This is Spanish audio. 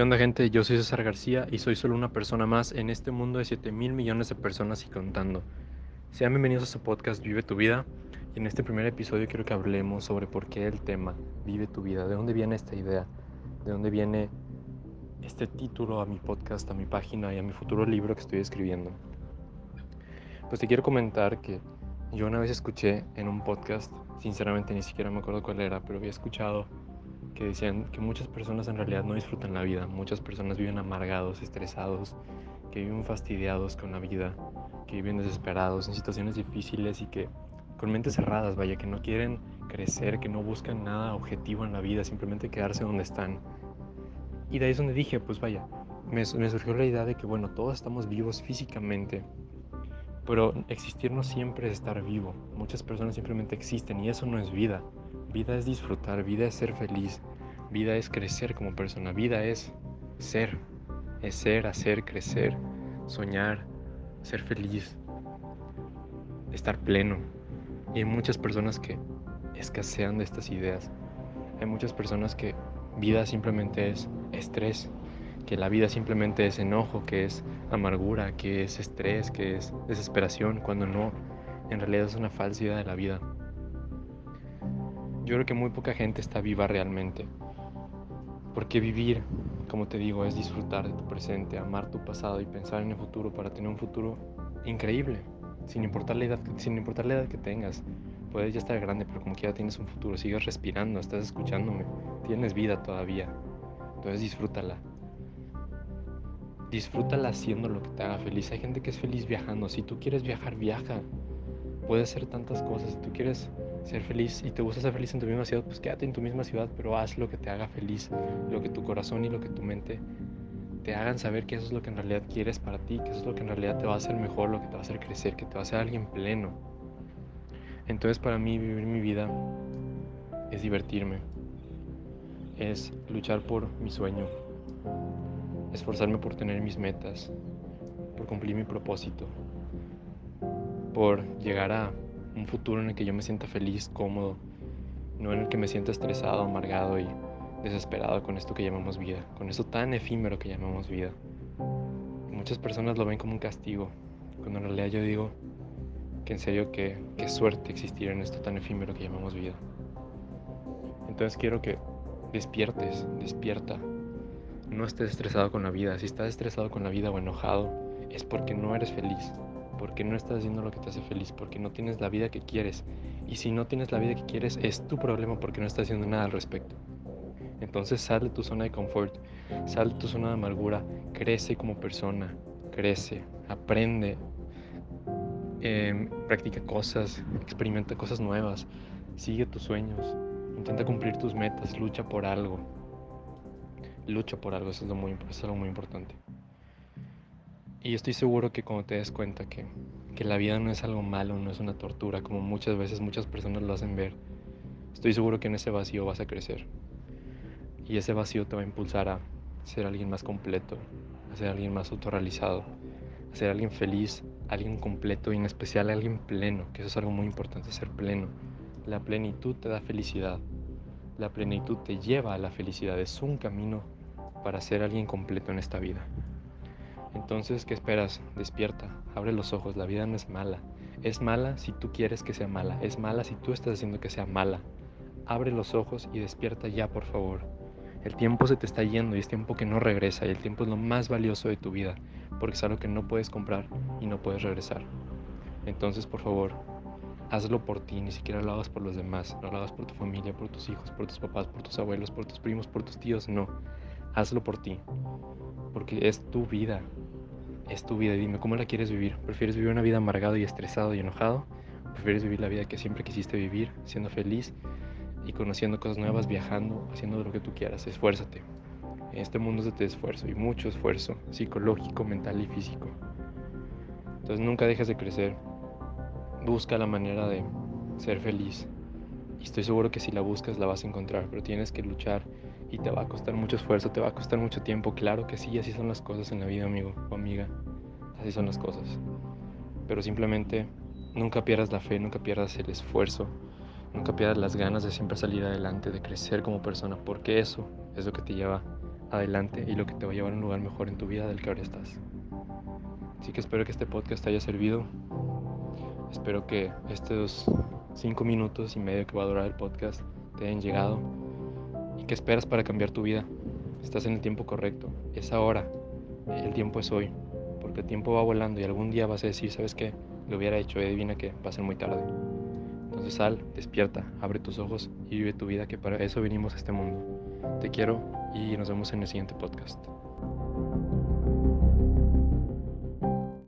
¿Qué onda gente? Yo soy César García y soy solo una persona más en este mundo de 7 mil millones de personas y contando. Sean bienvenidos a su podcast Vive tu vida y en este primer episodio quiero que hablemos sobre por qué el tema Vive tu vida, de dónde viene esta idea, de dónde viene este título a mi podcast, a mi página y a mi futuro libro que estoy escribiendo. Pues te quiero comentar que yo una vez escuché en un podcast, sinceramente ni siquiera me acuerdo cuál era, pero había escuchado que decían que muchas personas en realidad no disfrutan la vida, muchas personas viven amargados, estresados, que viven fastidiados con la vida, que viven desesperados en situaciones difíciles y que con mentes cerradas, vaya, que no quieren crecer, que no buscan nada objetivo en la vida, simplemente quedarse donde están. Y de ahí es donde dije, pues vaya, me, surgió la idea de que, bueno, todos estamos vivos físicamente, pero existir no siempre es estar vivo. Muchas personas simplemente existen y eso no es vida. Vida es disfrutar, vida es ser feliz, vida es crecer como persona, vida es ser, es ser, hacer, crecer, soñar, ser feliz, estar pleno. Y hay muchas personas que escasean de estas ideas. Hay muchas personas que vida simplemente es estrés, que la vida simplemente es enojo, que es amargura, que es estrés, que es desesperación, cuando no, en realidad es una falsa idea de la vida. Yo creo que muy poca gente está viva realmente. Porque vivir, como te digo, es disfrutar de tu presente, amar tu pasado y pensar en el futuro para tener un futuro increíble, sin importar la edad, sin importar la edad que tengas. Puedes ya estar grande, pero como quiera tienes un futuro, sigues respirando, estás escuchándome, tienes vida todavía. Entonces disfrútala. Disfrútala haciendo lo que te haga feliz. Hay gente que es feliz viajando. Si tú quieres viajar, viaja. Puedes hacer tantas cosas. Si tú quieres ser feliz y te gusta ser feliz en tu misma ciudad, pues quédate en tu misma ciudad, pero haz lo que te haga feliz, lo que tu corazón y lo que tu mente te hagan saber que eso es lo que en realidad quieres para ti, que eso es lo que en realidad te va a hacer mejor, lo que te va a hacer crecer, que te va a hacer alguien pleno. Entonces para mí vivir mi vida es divertirme, es luchar por mi sueño, esforzarme por tener mis metas, por cumplir mi propósito, por llegar a un futuro en el que yo me sienta feliz, cómodo, no en el que me sienta estresado, amargado y desesperado con esto que llamamos vida, con esto tan efímero que llamamos vida. muchas personas lo ven como un castigo, cuando en realidad yo digo que en serio que qué suerte existir en esto tan efímero que llamamos vida. Entonces quiero que despiertes, despierta. No estés estresado con la vida. Si estás estresado con la vida o enojado, es porque no eres feliz porque no estás haciendo lo que te hace feliz, porque no tienes la vida que quieres. Y si no tienes la vida que quieres, es tu problema porque no estás haciendo nada al respecto. Entonces sal de tu zona de confort, sal de tu zona de amargura, crece como persona, crece, aprende, em, practica cosas, experimenta cosas nuevas, sigue tus sueños, intenta cumplir tus metas, lucha por algo. Lucha por algo, eso es, lo muy, eso es algo muy importante. Y estoy seguro que cuando te des cuenta que, que la vida no es algo malo, no es una tortura, como muchas veces muchas personas lo hacen ver, estoy seguro que en ese vacío vas a crecer. Y ese vacío te va a impulsar a ser alguien más completo, a ser alguien más autorrealizado, a ser alguien feliz, alguien completo y en especial alguien pleno, que eso es algo muy importante, ser pleno. La plenitud te da felicidad. La plenitud te lleva a la felicidad. Es un camino para ser alguien completo en esta vida. Entonces, ¿qué esperas? Despierta, abre los ojos, la vida no es mala. Es mala si tú quieres que sea mala, es mala si tú estás haciendo que sea mala. Abre los ojos y despierta ya, por favor. El tiempo se te está yendo y es tiempo que no regresa y el tiempo es lo más valioso de tu vida, porque es algo que no puedes comprar y no puedes regresar. Entonces, por favor, hazlo por ti, ni siquiera lo hagas por los demás, no lo hagas por tu familia, por tus hijos, por tus papás, por tus abuelos, por tus primos, por tus tíos, no. Hazlo por ti, porque es tu vida, es tu vida. Dime, ¿cómo la quieres vivir? ¿Prefieres vivir una vida amargado y estresado y enojado? ¿Prefieres vivir la vida que siempre quisiste vivir, siendo feliz y conociendo cosas nuevas, viajando, haciendo lo que tú quieras? Esfuérzate. Este mundo es de esfuerzo y mucho esfuerzo psicológico, mental y físico. Entonces nunca dejes de crecer. Busca la manera de ser feliz. Y estoy seguro que si la buscas la vas a encontrar, pero tienes que luchar y te va a costar mucho esfuerzo, te va a costar mucho tiempo. Claro que sí, así son las cosas en la vida, amigo o amiga. Así son las cosas. Pero simplemente nunca pierdas la fe, nunca pierdas el esfuerzo, nunca pierdas las ganas de siempre salir adelante, de crecer como persona, porque eso es lo que te lleva adelante y lo que te va a llevar a un lugar mejor en tu vida del que ahora estás. Así que espero que este podcast te haya servido. Espero que estos cinco minutos y medio que va a durar el podcast te hayan llegado. ¿Y qué esperas para cambiar tu vida? Estás en el tiempo correcto. Es ahora. El tiempo es hoy. Porque el tiempo va volando y algún día vas a decir, ¿sabes qué? Lo hubiera hecho y adivina que va a ser muy tarde. Entonces sal, despierta, abre tus ojos y vive tu vida, que para eso venimos a este mundo. Te quiero y nos vemos en el siguiente podcast.